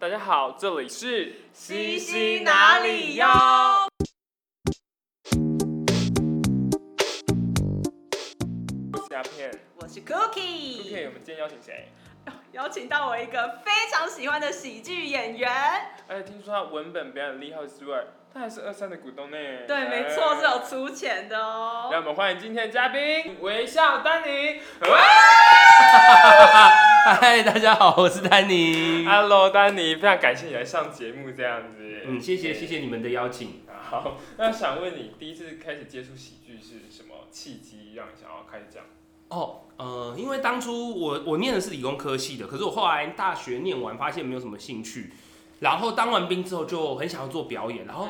大家好，这里是西西哪里哟？我是阿片我是 Cookie，Cookie，我们今天邀请谁？邀请到我一个非常喜欢的喜剧演员。哎，听说他文本表演很厉害之外，他还是二三的股东呢。对，没错，是有出钱的哦。让我们欢迎今天的嘉宾微笑丹尼。嗨，大家好，我是丹尼。Hello，丹尼，非常感谢你来上节目这样子。嗯，谢谢谢谢你们的邀请。好，那想问你，第一次开始接触喜剧是什么契机，让你想要开始讲？哦，呃，因为当初我我念的是理工科系的，可是我后来大学念完发现没有什么兴趣，然后当完兵之后就很想要做表演，然后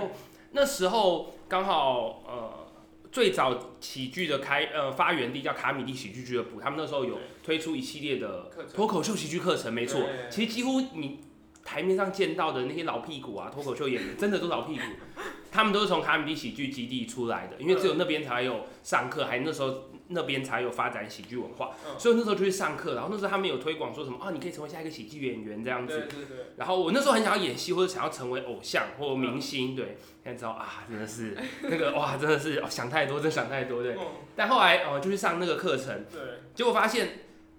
那时候刚好呃最早喜剧的开呃发源地叫卡米蒂喜剧俱乐部，他们那时候有推出一系列的脱口秀喜剧课程，没错，其实几乎你台面上见到的那些老屁股啊，脱口秀演员真的都是老屁股，他们都是从卡米蒂喜剧基地出来的，因为只有那边才有上课，还那时候那边才有发展喜剧文化，嗯。所以那时候就去上课，然后那时候他们有推广说什么啊，你可以成为下一个喜剧演员这样子，对对对，然后我那时候很想要演戏，或者想要成为偶像或明星，对，现在知道啊，真的是那个哇，真的是、哦想太多，真的想太多，对。嗯。但后来哦，就去上那个课程，对，结果发现，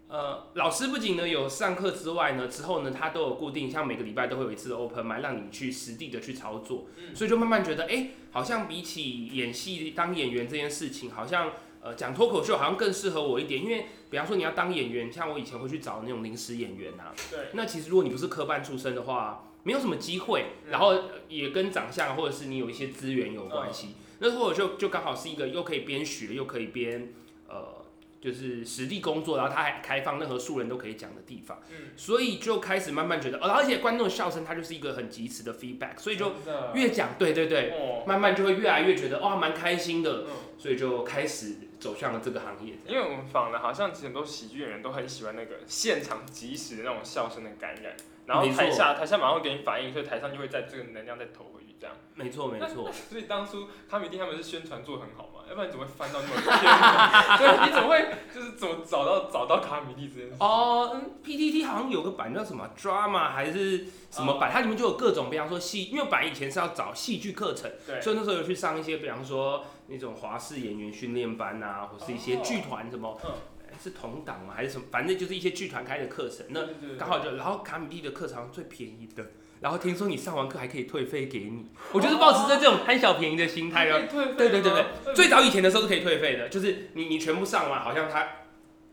呃，老师不仅呢有上课之外呢，之后呢他都有固定，像每个礼拜都会有一次的 open 麦，让你去实地的去操作，嗯。所以就慢慢觉得，哎、好像比起演戏当演员这件事情，好像呃讲脱口秀好像更适合我一点，因为比方说你要当演员，像我以前会去找那种临时演员啊，对，那其实如果你不是科班出身的话，没有什么机会，嗯。然后也跟长相或者是你有一些资源有关系。那脱口秀就刚好是一个又可以边学又可以边呃，就是实地工作，然后它还开放任何素人都可以讲的地方，嗯，所以就开始慢慢觉得，呃而且观众的笑声它就是一个很及时的 feedback，所以就越讲，对对对，哦，慢慢就会越来越觉得哇蛮开心的，嗯。所以就开始走向了这个行业。因为我们访了，好像其实很多喜剧演员都很喜欢那个现场即时的那种笑声的感染，然后台下台下马上给你反应，所以台上就会在这个能量再投回去，这样。没错没错。所以当初卡米蒂他们是宣传做得很好嘛，要不然怎么会翻到那么多篇？对，你怎么会就是怎么找到找到卡米蒂这件事？哦，嗯，PTT 好像有个版叫什么 drama 还是什么版，它里面就有各种，比方说戏，因为版以前是要找戏剧课程，对，所以那时候有去上一些，比方说那种华视演员训练班啊，或是一些哦剧团什么，是同档吗？还是什么？反正就是一些剧团开的课程，那刚好就，然后卡米蒂的课程最便宜的。然后听说你上完课还可以退费给你，我就是保持着这种贪小便宜的心态，然后对对对对。对，对最早以前的时候是可以退费的，就是你你全部上完，好像他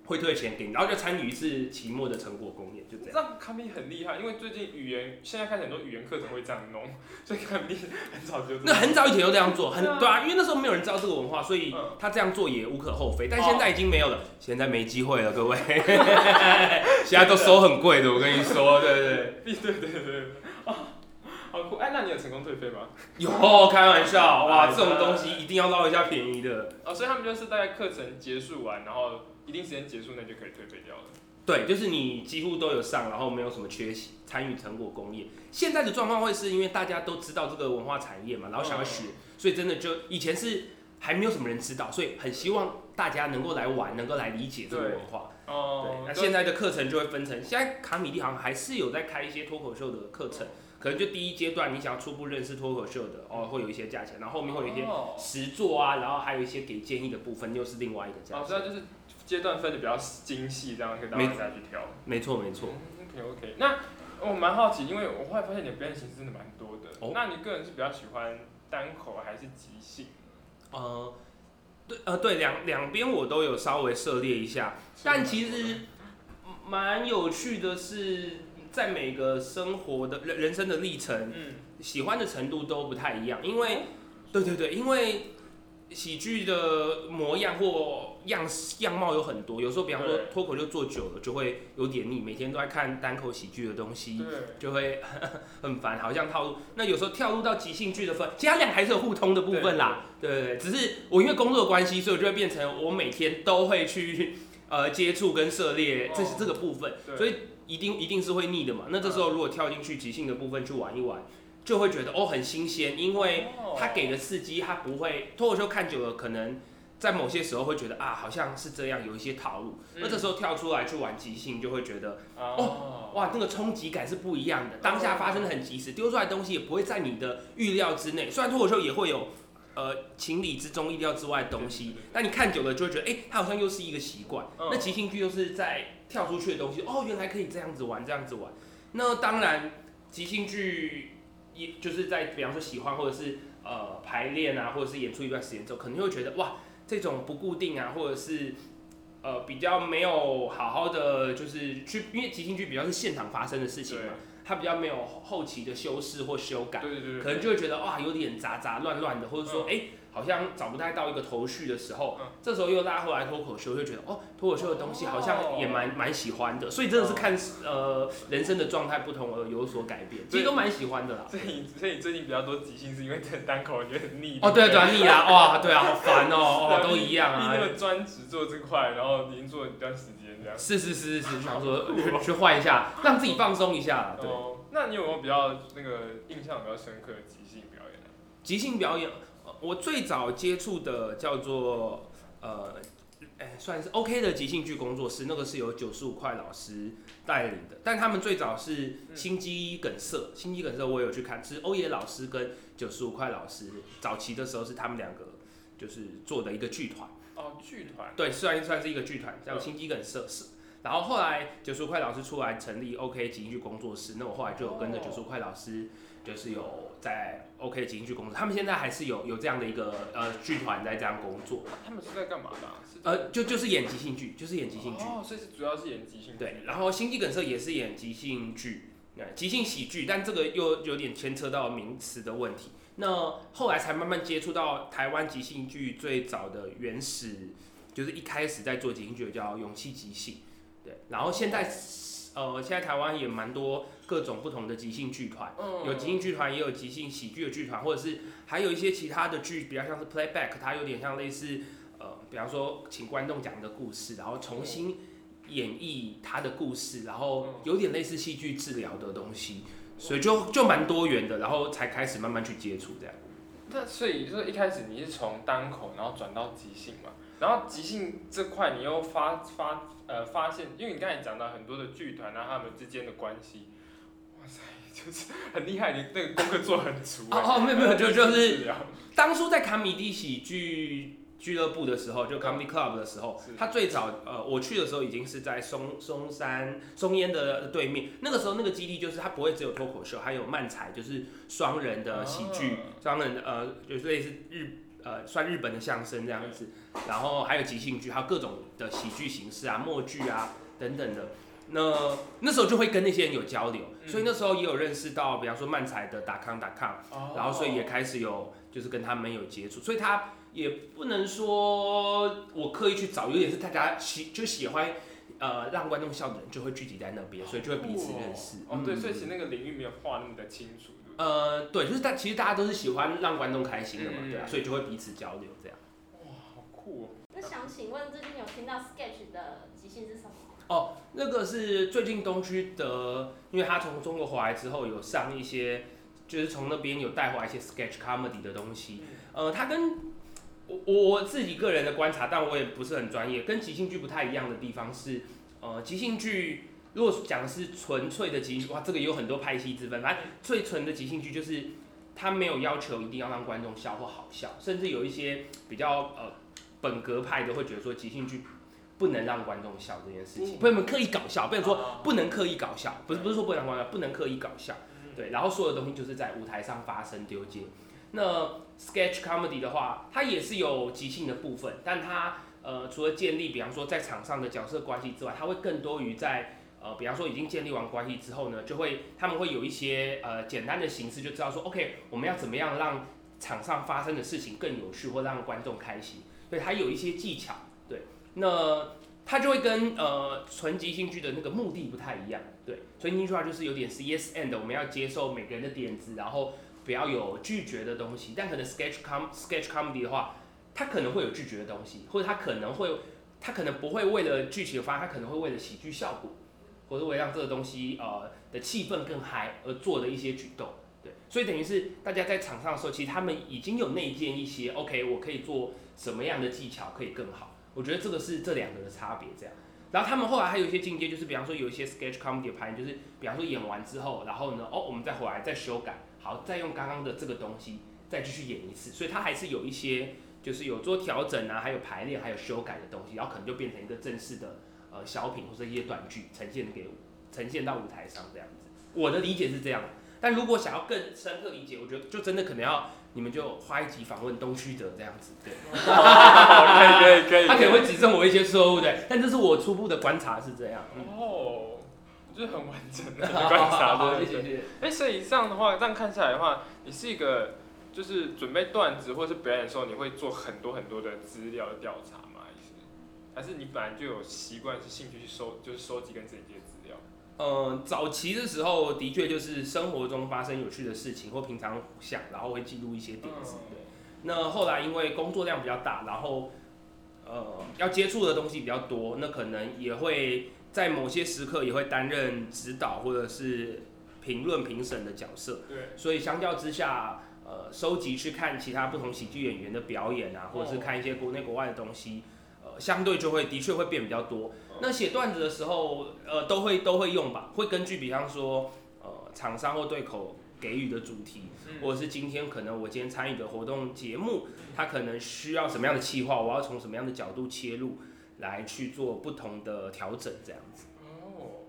会退钱给你，然后就参与一次期末的成果公演，就这这样。样卡米蒂很厉害，因为最近语言现在开始很多语言课程会这样弄，所以卡米蒂很早就那很早以前就这样做，很对啊因为那时候没有人知道这个文化，所以嗯他这样做也无可厚非。但哦现在已经没有了，现在没机会了，各位，现在都收很贵的，我跟你说，对对对。对对对对对，啊，好酷！哎，那你有成功退费吗？有开玩笑，哇，哎这种东西一定要捞一下便宜的。哦，所以他们就是大概课程结束完，然后一定时间结束，那就可以退费掉了。对，就是你几乎都有上，然后没有什么缺席，参与成果工业。现在的状况会是因为大家都知道这个文化产业嘛，然后想要学，所以真的就以前是还没有什么人知道，所以很希望大家能够来玩，能够来理解这个文化。对，哦，那现在的课程就会分成，现在卡米蒂好像还是有在开一些脱口秀的课程，可能就第一阶段你想要初步认识脱口秀的，哦，会有一些价钱，然后后面会有一些哦，实作啊，然后还有一些给建议的部分，又是另外一个价哦，所以钱。它就是阶段分的比较精细，这样可以让没大家去挑。没错没错。OK OK，那我蛮好奇，因为我后来发现你的表演形式真的蛮多的。哦那你个人是比较喜欢单口还是即兴？呃，对，呃，对，两两边我都有稍微涉猎一下，但其实蛮有趣的是，在每个生活的人人生的历程，嗯，喜欢的程度都不太一样，因为，对对对，因为喜剧的模样或样样貌有很多，有时候比方说脱口秀做久了就会有点腻，每天都在看单口喜剧的东西，对，就会很烦，好像套路。那有时候跳入到即兴剧的分，其实它俩还是有互通的部分啦。对对对，只是我因为工作的关系，所以我就会变成我每天都会去呃接触跟涉猎这哦这个部分，所以一定一定是会腻的嘛。那这时候如果跳进去即兴的部分去玩一玩，就会觉得哦很新鲜，因为哦它给的刺激，它不会脱口秀看久了可能。在某些时候会觉得啊，好像是这样，有一些套路。那这时候跳出来去玩即兴，就会觉得哦，哇，那个冲击感是不一样的，当下发生的很及时，丢出来的东西也不会在你的预料之内。虽然脱口秀也会有呃情理之中、意料之外的东西，但你看久了就会觉得，哎、它好像又是一个习惯。嗯那即兴剧又是在跳出去的东西，哦，原来可以这样子玩，这样子玩。那当然，即兴剧也就是在比方说喜欢或者是呃排练啊，或者是演出一段时间之后，可能会觉得哇，这种不固定啊，或者是呃比较没有好好的就是去，因为即兴剧比较是现场发生的事情嘛，它比较没有后期的修饰或修改，对对对对，可能就会觉得哇有点杂杂乱乱的，或者说嗯。哎、诶好像找不太到一个头绪的时候，嗯这时候又拉回来脱口秀，就觉得哦脱口秀的东西好像也蛮蛮喜欢的，所以真的是看呃人生的状态不同而有所改变，其实都蛮喜欢的啦。所以你所以你最近比较多即兴，是因为等单口觉得很腻。哦，对啊，不对啊，腻啊，哇，对啊，好烦哦，哦，都一样啊你那。个专职做这块，然后已经做了一段时间这样。是是是是是，想说去去换一下，让自己放松一下啦。对，哦，那你有没有比较那个印象比较深刻的即兴表演啊？即兴表演，呃我最早接触的叫做呃，哎、算是 OK 的即兴剧工作室，那个是由九十五块老师带领的，但他们最早是心肌梗塞，心肌梗塞我有去看，是欧野老师跟九十五块老师早期的时候是他们两个就是做的一个剧团。哦，剧团。对，虽然算是一个剧团，叫心肌梗塞是。然后后来九十五块老师出来成立 OK 即兴剧工作室，那我后来就有跟着哦九十五块老师，就是有在 OK 即兴剧工作，他们现在还是有有这样的一个呃剧团在这样工作，他们是在干嘛的、啊？是呃，就就是演即兴剧，就是演即兴剧。哦，所以是主要是演即兴剧。对，然后心肌梗塞也是演即兴剧，呃即兴喜剧，但这个又有点牵扯到名词的问题。那后来才慢慢接触到台湾即兴剧最早的原始，就是一开始在做即兴剧叫勇气即兴，对，然后现在呃现在台湾也蛮多各种不同的即兴剧团。嗯有即兴剧团，也有即兴喜剧的剧团，或者是还有一些其他的剧，比较像是 playback，它有点像类似呃，比方说请观众讲一个故事，然后重新演绎他的故事，然后有点类似戏剧治疗的东西，所以就就蛮多元的，然后才开始慢慢去接触这样。那所以就是一开始你是从单口，然后转到即兴嘛，然后即兴这块你又发发呃发现，因为你刚才讲到很多的剧团啊，他们之间的关系，哇塞，就是很厉害，你那个功课做很足、欸。哦哦没有没有就就是当初在卡米蒂喜剧俱乐部的时候，就 Comedy Club 的时候，他最早呃我去的时候已经是在松松山松烟的对面。那个时候那个基地就是它不会只有脱口秀，还有漫才，就是双人的喜剧，哦。双人的呃就是类似日呃算日本的相声这样子，然后还有即兴剧，还有各种的喜剧形式啊、默剧啊等等的。那那时候就会跟那些人有交流，嗯。所以那时候也有认识到，比方说漫才的打康打康，哦。然后所以也开始有就是跟他们有接触，所以他也不能说我刻意去找，有点是大家喜就喜欢呃让观众笑的人就会聚集在那边，所以就会彼此认识。哦，对，嗯所以其实那个领域没有画那么的清楚？呃对，就是大其实大家都是喜欢让观众开心的嘛，嗯对啊，所以就会彼此交流这样。哇，好酷哦！那想请问，最近有听到 Sketch 的即兴是什么？哦，那个是最近东区的，因为他从中国回来之后有上一些，就是从那边有带回来一些 sketch comedy 的东西。呃，他跟我我自己个人的观察，但我也不是很专业，跟即兴剧不太一样的地方是，呃，即兴剧如果讲的是纯粹的即兴，哇，这个有很多派系之分。反正最纯的即兴剧就是它没有要求一定要让观众笑或好笑，甚至有一些比较呃本格派的会觉得说即兴剧不能让观众笑这件事情，不能刻意搞笑，不能说哦不能刻意搞笑，不是不是说不能让观众笑，不能刻意搞笑。对，然后所有东西就是在舞台上发生丢接。那 sketch comedy 的话，它也是有即兴的部分，但它呃除了建立，比方说在场上的角色关系之外，它会更多于在呃，比方说已经建立完关系之后呢，就会他们会有一些呃简单的形式，就知道说 OK，我们要怎么样让场上发生的事情更有趣，或让观众开心。所以，它有一些技巧。对，那它就会跟呃纯即兴剧的那个目的不太一样。对，纯即兴剧就是有点是 yes and，我们要接受每个人的点子，然后不要有拒绝的东西。但可能 sketch com sketch comedy 的话，它可能会有拒绝的东西，或者它可能会，它可能不会为了剧情的发展，它可能会为了喜剧效果，或者为了让这个东西呃的气氛更嗨而做的一些举动。对，所以等于是大家在场上的时候，其实他们已经有内建一些 OK，我可以做什么样的技巧可以更好。我觉得这个是这两个的差别，这样。然后他们后来还有一些进阶，就是比方说有一些 sketch comedy 的排练，就是比方说演完之后，然后呢，哦，我们再回来再修改，好，再用刚刚的这个东西再继续演一次。所以它还是有一些就是有做调整啊，还有排练，还有修改的东西，然后可能就变成一个正式的呃小品或者一些短剧呈现给呈现到舞台上这样子。我的理解是这样，但如果想要更深刻理解，我觉得就真的可能要你们就花一集访问东区德这样子，对。可以可以可以，他可能会指正我一些错误的，但这是我初步的观察是这样。嗯哦，就是很完整的 观察，好对对对。哎，所以这样的话，这样看下来的话，你是一个就是准备段子或是表演的时候，你会做很多很多的资料的调查吗？还是还是你本来就有习惯是兴趣去收，就是收集跟整理这些资料？嗯，早期的时候的确就是生活中发生有趣的事情，或平常想，然后会记录一些点子。嗯对。那后来因为工作量比较大，然后呃要接触的东西比较多，那可能也会在某些时刻也会担任指导或者是评论评审的角色。对，所以相较之下，呃，收集去看其他不同喜剧演员的表演啊，或者是看一些国内国外的东西，呃，相对就会的确会变比较多。那写段子的时候，呃，都会都会用吧，会根据比方说，呃，厂商或对口给予的主题，嗯或者是今天可能我今天参与的活动节目，它可能需要什么样的企划，我要从什么样的角度切入，来去做不同的调整，这样子。哦，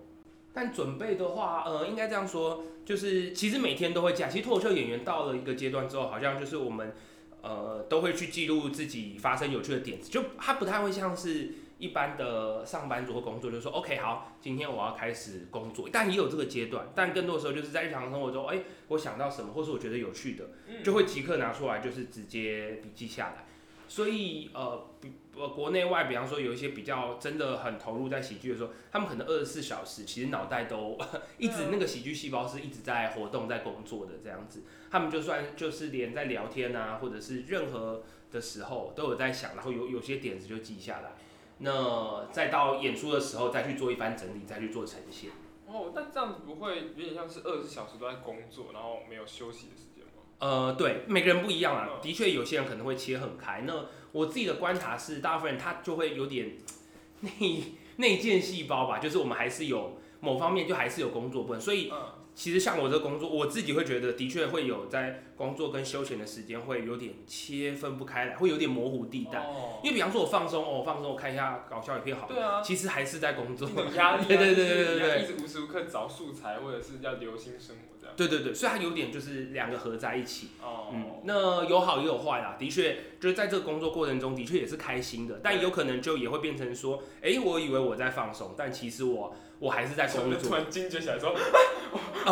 但准备的话，呃，应该这样说，就是其实每天都会这样。其实脱口秀演员到了一个阶段之后，好像就是我们呃都会去记录自己发生有趣的点子，就它不太会像是一般的上班族或工作，就是说 OK 好，今天我要开始工作，但也有这个阶段，但更多的时候就是在日常生活中，哎、我想到什么，或是我觉得有趣的，就会即刻拿出来，就是直接笔记下来。所以呃，比呃国内外，比方说有一些比较真的很投入在喜剧的时候，他们可能二十四小时其实脑袋都 一直那个喜剧细胞是一直在活动、在工作的这样子。他们就算就是连在聊天啊，或者是任何的时候都有在想，然后有有些点子就记下来。那再到演出的时候再去做一番整理，再去做呈现。哦，那这样子不会有点像是二十四小时都在工作，然后没有休息的时间？呃，对，每个人不一样啊嗯。的确，有些人可能会切很开。那我自己的观察是，大部分人他就会有点 内内建细胞吧，就是我们还是有某方面就还是有工作部分。所以嗯，其实像我这个工作，我自己会觉得的确会有在工作跟休闲的时间会有点切分不开来，会有点模糊地带。哦，因为比方说我放松，哦，我放松，我看一下搞笑影片好了，对啊，其实还是在工作一。种压力啊，对对对对对一直无时无刻找素材，或者是要留心生活这样。对对对，所以它有点就是两个合在一起。哦，嗯，那有好也有坏啦，的确就是在这个工作过程中的确也是开心的，但有可能就也会变成说，哎、我以为我在放松，但其实我我还是在工作。突然惊觉起来说，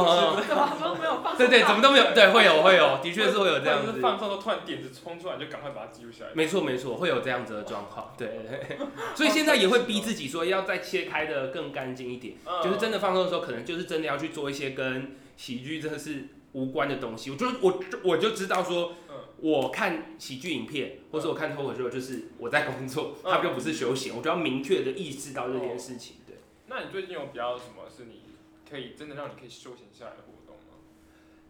呃，怎么都没有放松对对，怎么都没有，对，会有会有，的确是会有这样子。放松都突然点子冲出来，就赶快把它记录下来。没错没错，会有这样子的状况，对，所以现在也会逼自己说要再切开的更干净一点，嗯就是真的放松的时候，可能就是真的要去做一些跟喜剧真的是无关的东西。我就我我就知道说，嗯我看喜剧影片，或者我看脱口秀，就是我在工作，嗯它就不是休闲，我就要明确的意识到这件事情。对，那你最近有比较什么是你可以真的让你可以休闲下来的活动吗？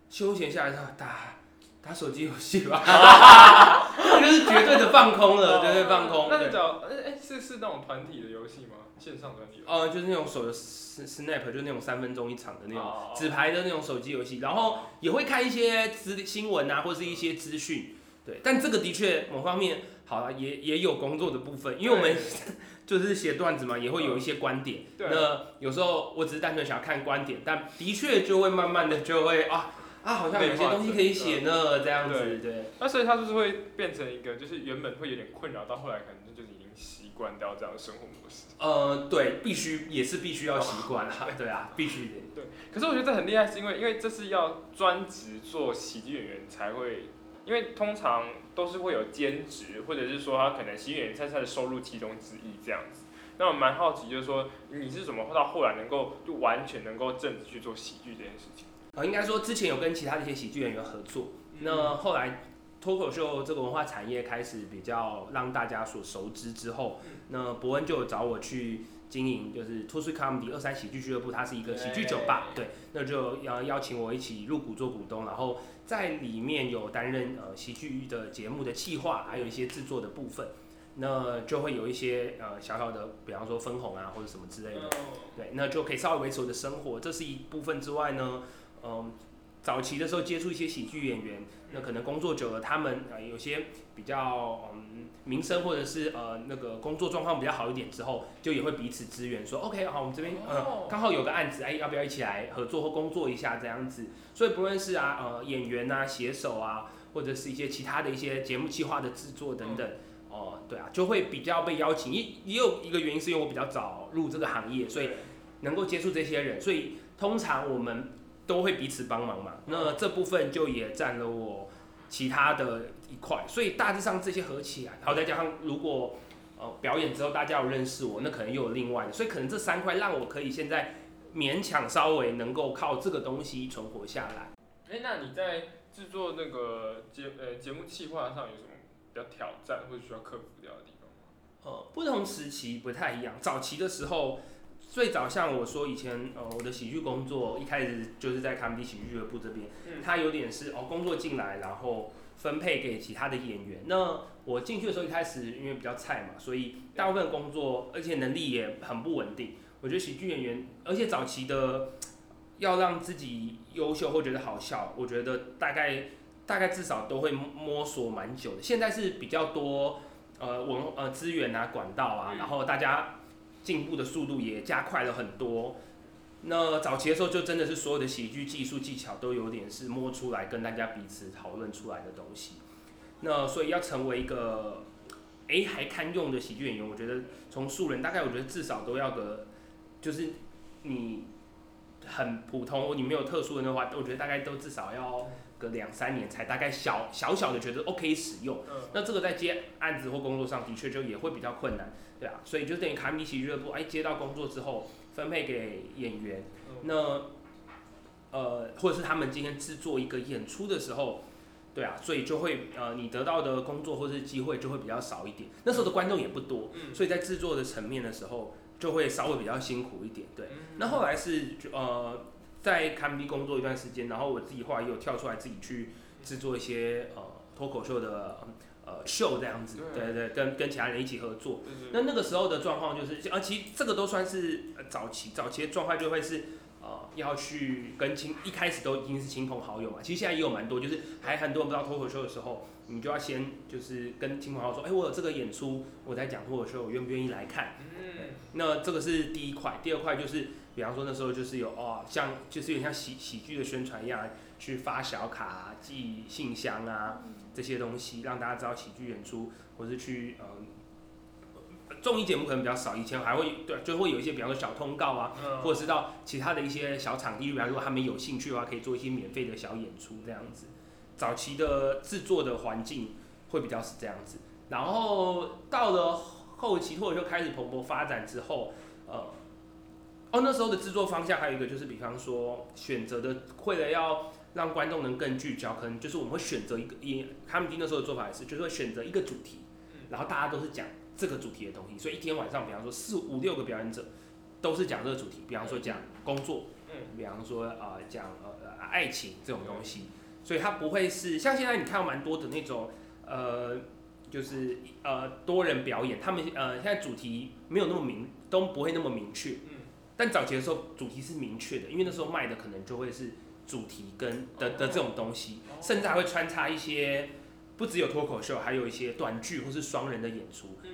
休闲下来的话打打手机游戏吧，那就是绝对的放空了，绝对放空。那是叫哎哎是是那种团体的游戏吗？线上团体哦？呃，就是那种手游 Snap，就是那种三分钟一场的那种哦纸牌的那种手机游戏，然后也会看一些资新闻啊，或是一些资讯。对，但这个的确某方面好了，也也有工作的部分，因为我们 就是写段子嘛，也会有一些观点。对那有时候我只是单纯想要看观点，但的确就会慢慢的就会啊啊，好像有些东西可以写呢，这样子。对，那所以他就是会变成一个，就是原本会有点困扰，到后来可能就是已经习惯掉这样的生活模式。呃，对，必须也是必须要习惯啦，对啊，必须的。可是我觉得这很厉害，是因为因为这是要专职做喜剧演员才会，因为通常都是会有兼职，或者是说他可能喜剧演员在他的收入其中之一这样子。那我蛮好奇，就是说你是怎么到后来能够就完全能够正职去做喜剧这件事情？呃，应该说之前有跟其他的一些喜剧演员合作，那后来脱口秀这个文化产业开始比较让大家所熟知之后，那伯恩就有找我去经营就是 Three Comedy 二三喜剧俱乐部，它是一个喜剧酒吧，对，那就要邀请我一起入股做股东，然后在里面有担任呃喜剧的节目的企划，还有一些制作的部分，那就会有一些呃小小的，比方说分红啊或者什么之类的，对，那就可以稍微维持我的生活，这是一部分之外呢，嗯、早期的时候接触一些喜剧演员，那可能工作久了，他们呃有些比较嗯名声或者是呃那个工作状况比较好一点之后，就也会彼此支援，说 OK 好，我们这边呃哦。刚好有个案子，哎要不要一起来合作或工作一下？这样子？所以不论是啊呃演员啊写手啊，或者是一些其他的一些节目计划的制作等等。哦，对啊，就会比较被邀请，也也有一个原因是因为我比较早入这个行业，所以能够接触这些人，所以通常我们都会彼此帮忙嘛。那这部分就也占了我其他的一块，所以大致上这些合起来，然后再加上如果呃表演之后大家有认识我，那可能又有另外的，所以可能这三块让我可以现在勉强稍微能够靠这个东西存活下来。哎、那你在制作那个节呃节目计划上有什么比较挑战或者需要克服掉的地方吗？呃，不同时期不太一样。早期的时候，最早像我说以前，呃，我的喜剧工作一开始就是在卡米蒂喜剧俱乐部这边，嗯它有点是哦工作进来，然后分配给其他的演员。那我进去的时候一开始因为比较菜嘛，所以大部分工作而且能力也很不稳定。我觉得喜剧演员，而且早期的要让自己优秀或觉得好笑，我觉得大概大概至少都会摸索蛮久的。现在是比较多呃文呃资源啊管道啊，嗯然后大家进步的速度也加快了很多。那早期的时候，就真的是所有的喜剧技术技巧都有点是摸出来跟大家彼此讨论出来的东西。那所以要成为一个诶还堪用的喜剧演员，我觉得从素人大概我觉得至少都要个，就是你很普通，你没有特殊的那话，我觉得大概都至少要个两三年才大概小小小的觉得 OK 使用。嗯，那这个在接案子或工作上的确就也会比较困难，对啊，所以就等于卡米奇俱乐部，哎，接到工作之后分配给演员，嗯那呃，或者是他们今天制作一个演出的时候，对啊，所以就会呃，你得到的工作或是机会就会比较少一点。那时候的观众也不多，嗯所以在制作的层面的时候就会稍微比较辛苦一点，对。嗯那后来是就呃，在堪比工作一段时间，然后我自己后来也有跳出来自己去制作一些呃脱口秀的呃秀这样子，对对对，跟跟其他人一起合作。那那个时候的状况就是，啊，其实这个都算是呃早期，早期的状况就会是，呃，要去跟亲，一开始都已经是亲朋好友嘛。其实现在也有蛮多，就是还很多人不知道脱口秀的时候，你就要先就是跟亲朋好友说，哎、我有这个演出，我在讲脱口秀，我愿不愿意来看？嗯那这个是第一块，第二块就是，比方说那时候就是有哦，像就是有点像喜喜剧的宣传一样，去发小卡、啊、寄信箱啊这些东西，让大家知道喜剧演出，或是去呃。综艺节目可能比较少，以前还会对，就会有一些，比方说小通告啊，嗯或者是到其他的一些小场地，比方说他们有兴趣的话，可以做一些免费的小演出这样子。早期的制作的环境会比较是这样子，然后到了后期或者就开始蓬勃发展之后，呃，哦那时候的制作方向还有一个就是，比方说选择的，为了要让观众能更聚焦，可能就是我们会选择一个，也他们那时候的做法也是，就是会选择一个主题，然后大家都是讲这个主题的东西，所以一天晚上，比方说四五六个表演者都是讲这个主题，比方说讲工作，嗯。比方说呃讲呃呃爱情这种东西，所以它不会是像现在你看到蛮多的那种呃就是呃多人表演，他们呃现在主题没有那么明，都不会那么明确，嗯。但早期的时候主题是明确的，因为那时候卖的可能就会是主题跟的的这种东西，哦甚至还会穿插一些不只有脱口秀，还有一些短剧或是双人的演出。嗯。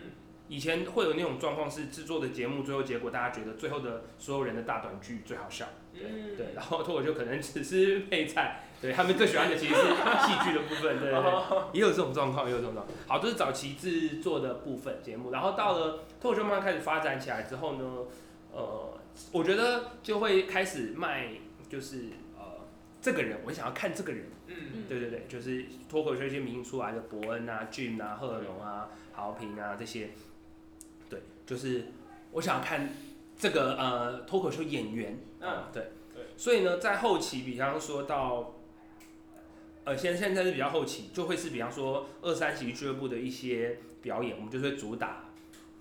以前会有那种状况是制作的节目，最后结果大家觉得最后的所有人的大短剧最好笑，对、嗯。对，然后脱口秀可能只是配菜，对他们最喜欢的其实是戏剧的部分，对对对，也有这种状况，也有这种状况。好，这是早期制作的部分节目，然后到了脱口秀慢慢开始发展起来之后呢，呃，我觉得就会开始卖，就是呃这个人，我想要看这个人。嗯。对对对，就是脱口秀一些明星出来的伯恩啊、Jim 啊、贺龙啊、豪平啊这些，对，就是我想看这个呃脱口秀演员，嗯。啊对。对，所以呢，在后期，比方说到，呃，现现在是比较后期，就会是比方说二三喜剧俱乐部的一些表演，我们就会主打，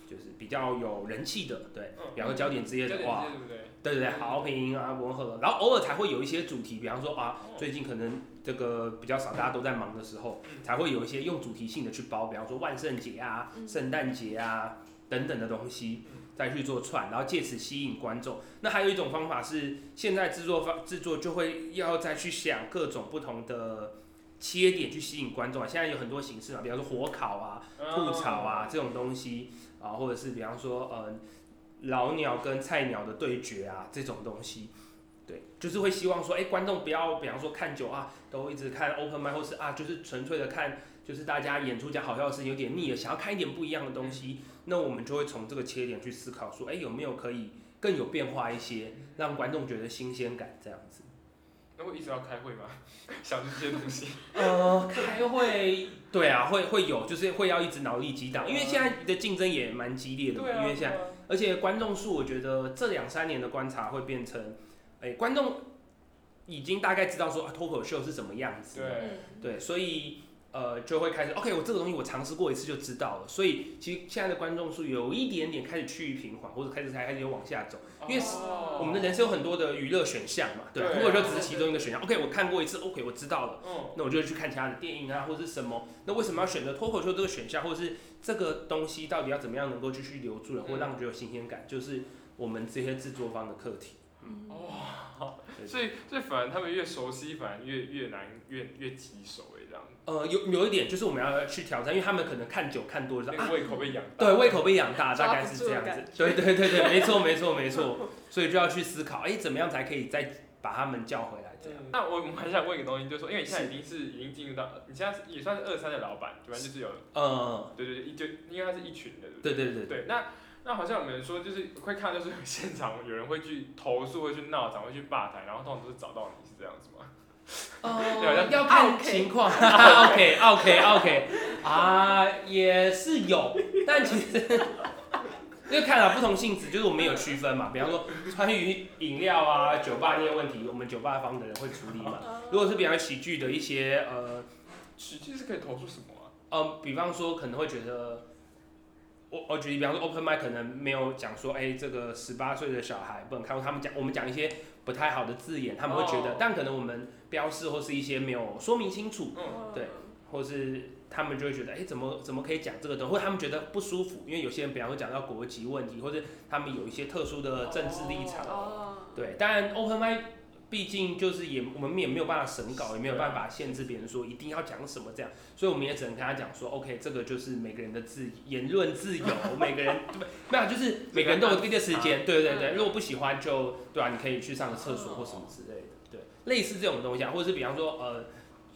就是比较有人气的，对，嗯。比方说焦点之夜焦点的话，对不对？对好评啊，温和，然后偶尔才会有一些主题，比方说啊，哦最近可能这个比较少，大家都在忙的时候，嗯才会有一些用主题性的去包，比方说万圣节啊、嗯圣诞节啊等等的东西嗯，再去做串，然后借此吸引观众。那还有一种方法是，现在制作方制作就会要再去想各种不同的切点去吸引观众啊。现在有很多形式嘛，比方说火烤啊、吐槽啊这种东西啊，或者是比方说呃老鸟跟菜鸟的对决啊这种东西，对，就是会希望说，哎、观众不要比方说看久啊，都一直看 open m i 或是啊，就是纯粹的看，就是大家演出讲好笑的事情有点腻了，想要看一点不一样的东西，那我们就会从这个切点去思考说，哎、有没有可以更有变化一些，让观众觉得新鲜感这样子。那会一直要开会吗？想这些东西。呃，开会，对啊，会会有，就是会要一直脑力激荡，因为现在的竞争也蛮激烈的嘛，啊，因为现在，而且观众数，我觉得这两三年的观察会变成，哎、观众已经大概知道说啊脱口秀是什么样子，对。嗯。对，所以呃就会开始，OK，我这个东西我尝试过一次就知道了，所以其实现在的观众数有一点点开始趋于平缓，或者开始才开始有往下走。因为哦我们的人生有很多的娱乐选项嘛，对，对啊脱口秀只是其中一个选项。OK，我看过一次，OK，我知道了。嗯，那我就会去看其他的电影啊，或者是什么。那为什么要选择脱口秀这个选项，或者是这个东西到底要怎么样能够继续留住人，或让人觉得有新鲜感，就是我们这些制作方的课题。哇，对所以所以反而他们越熟悉，反而越越难越越棘手哎，这样呃，有有一点就是我们要去挑战，因为他们可能看久看多了，啊，那个胃口被养大。对，胃口被养大，大概是这样子。对对对对，没错没错没错。所以就要去思考，哎，怎么样才可以再把他们叫回来？这样。嗯那我我们还想问一个东西，就是说，因为你现在已经是已经进入到，你现在也算是二三的老板，对吧？就是有，嗯，对对对，一就应该是一群的，对不对对对那那好像我们说，就是会看到就是现场有人会去投诉，会去闹场，会去吧台，然后通常都是找到你是这样子吗？对好呃，要看情况。OK OK OK 啊，也是有，但其实 因为看了不同性质，就是我们有区分嘛。比方说，关于饮料啊、酒吧那些问题，我们酒吧方的人会处理嘛。如果是比方喜剧的一些呃喜剧是可以投诉什么啊？呃，比方说可能会觉得。我我举例，比方说 open mic 可能没有讲说，哎、这个十八岁的小孩不能看，过他们讲我们讲一些不太好的字眼，他们会觉得，哦。但可能我们标示或是一些没有说明清楚，嗯，对或是他们就会觉得，哎、怎么怎么可以讲这个东西，或者他们觉得不舒服，因为有些人比方说讲到国籍问题，或者他们有一些特殊的政治立场，哦，对，当然 open mic 毕竟就是也我们也没有办法审稿，也没有办法限制别人说一定要讲什么这样，所以我们也只能跟他讲说，OK，这个就是每个人的自言论自由，每个人对没有就是每个人都有自己的时间，对对对，如果不喜欢就对啊，你可以去上个厕所或什么之类的，对，类似这种东西啊，或者是比方说呃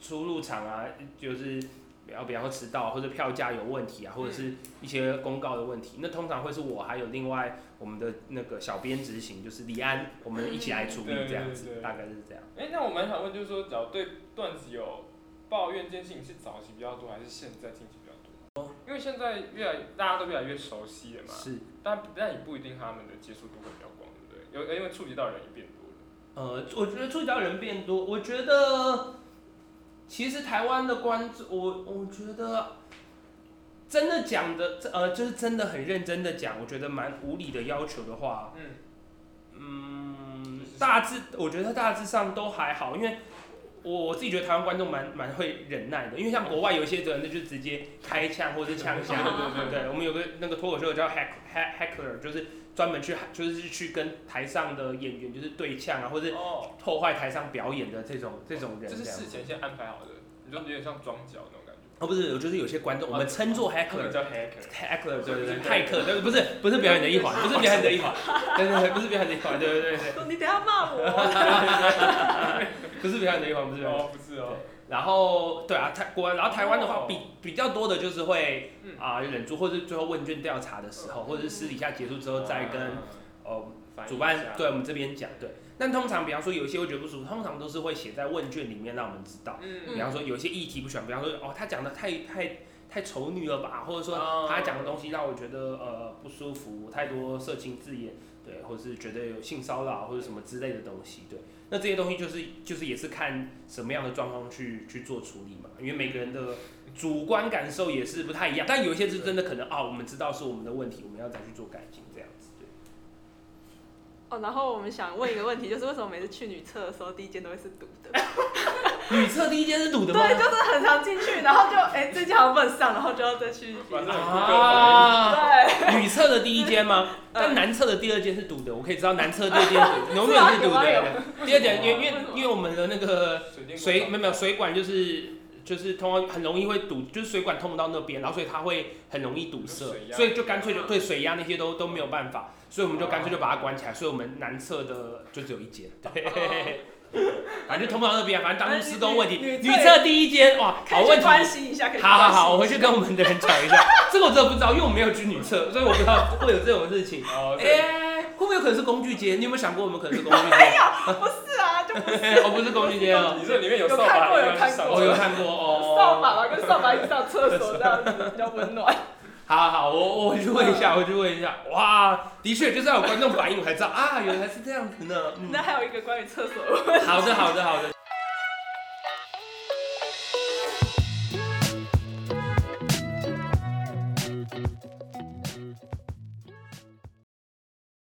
出入场啊，就是。比方比方说迟到，或者票价有问题啊，或者是一些公告的问题，那通常会是我还有另外我们的那个小编执行，就是李安，我们一起来处理这样子对对，大概是这样。哎、那我蛮想问，就是说，只要对段子有抱怨这件事情，是早期比较多，还是现在近期比较多？因为现在越来大家都越来越熟悉了嘛，是，但但也不一定他们的接触度会比较广，对不对？有因为触及到人也变多了。呃，我觉得触及到人变多，我觉得其实台湾的观众，我我觉得真的讲的，呃，就是真的很认真的讲，我觉得蛮无理的要求的话，嗯，嗯，大致我觉得大致上都还好，因为我我自己觉得台湾观众蛮蛮会忍耐的，因为像国外有一些人，那就直接开枪或者是枪 对响，对对对，我们有个那个脱口秀叫 hack hack hackler，就是专门去就是去跟台上的演员就是对呛啊，或者是哦，破坏台上表演的这种这种人这是这样子。事前先安排好的，你就有点像装脚那种。哦，不是，我就是有些观众，我们称作 hackler。叫 hacker。hackler 对对对，骇客对，不是不是表演的一环，不是表演的一环，对对对，不是表演的一环，对对对对，你等下骂我。不是表演的一环，不是表演的一环。哦，不是哦。然后对啊，台国然后台湾的话哦比比较多的就是会嗯啊忍住，或者最后问卷调查的时候，或者是私底下结束之后再跟哦主办对我们这边讲对。但通常比方说有一些会觉得不舒服，通常都是会写在问卷里面让我们知道。嗯比方说有一些议题不喜欢，比方说哦他讲的太太太丑女了吧，或者说哦他讲的东西让我觉得呃不舒服，太多色情字眼对，或者是觉得有性骚扰或者什么之类的东西，对。那这些东西就是就是也是看什么样的状况去去做处理嘛，因为每个人的主观感受也是不太一样，但有一些是真的可能啊，我们知道是我们的问题，我们要再去做改进这样。哦，然后我们想问一个问题，就是为什么每次去女厕的时候，第一间都会是堵的？女厕第一间是堵的吗？对，就是很常进去，然后就哎，这间好像不能上，然后就要再去。反正啊，对，女厕的第一间吗？但男厕的第二间是堵的，我可以知道男厕第二间是 永远是堵的。第二点，因为因为因为我们的那个水电水没有没有水管就是就是通常很容易会堵，就是水管通不到那边，然后所以它会很容易堵塞所以就干脆就对水压那些都都没有办法，所以我们就干脆就把它关起来，所以我们南侧的就只有一间，对。反正就通不到那边啊，反正当初施工问题，女女厕第一间哇，好问题，好好好，我回去跟我们的人讲一下。这个我真的不知道，因为我没有去女厕，所以我不知道会有这种事情。哦，会不会有可能是工具间？你有没有想过我们可能是工具街？不是啊，就不是 哦，不是工具间哦。你这里面有扫有看把，过有看过我有看过哦。扫把嘛，跟扫把一起上厕所这样子比较温暖。好好好，我我回去问一下，我回去问一下。哇，的确就是要有观众反应，我才知道啊，原来是这样子呢。嗯那，还有一个关于厕所的问题，好的好的好的。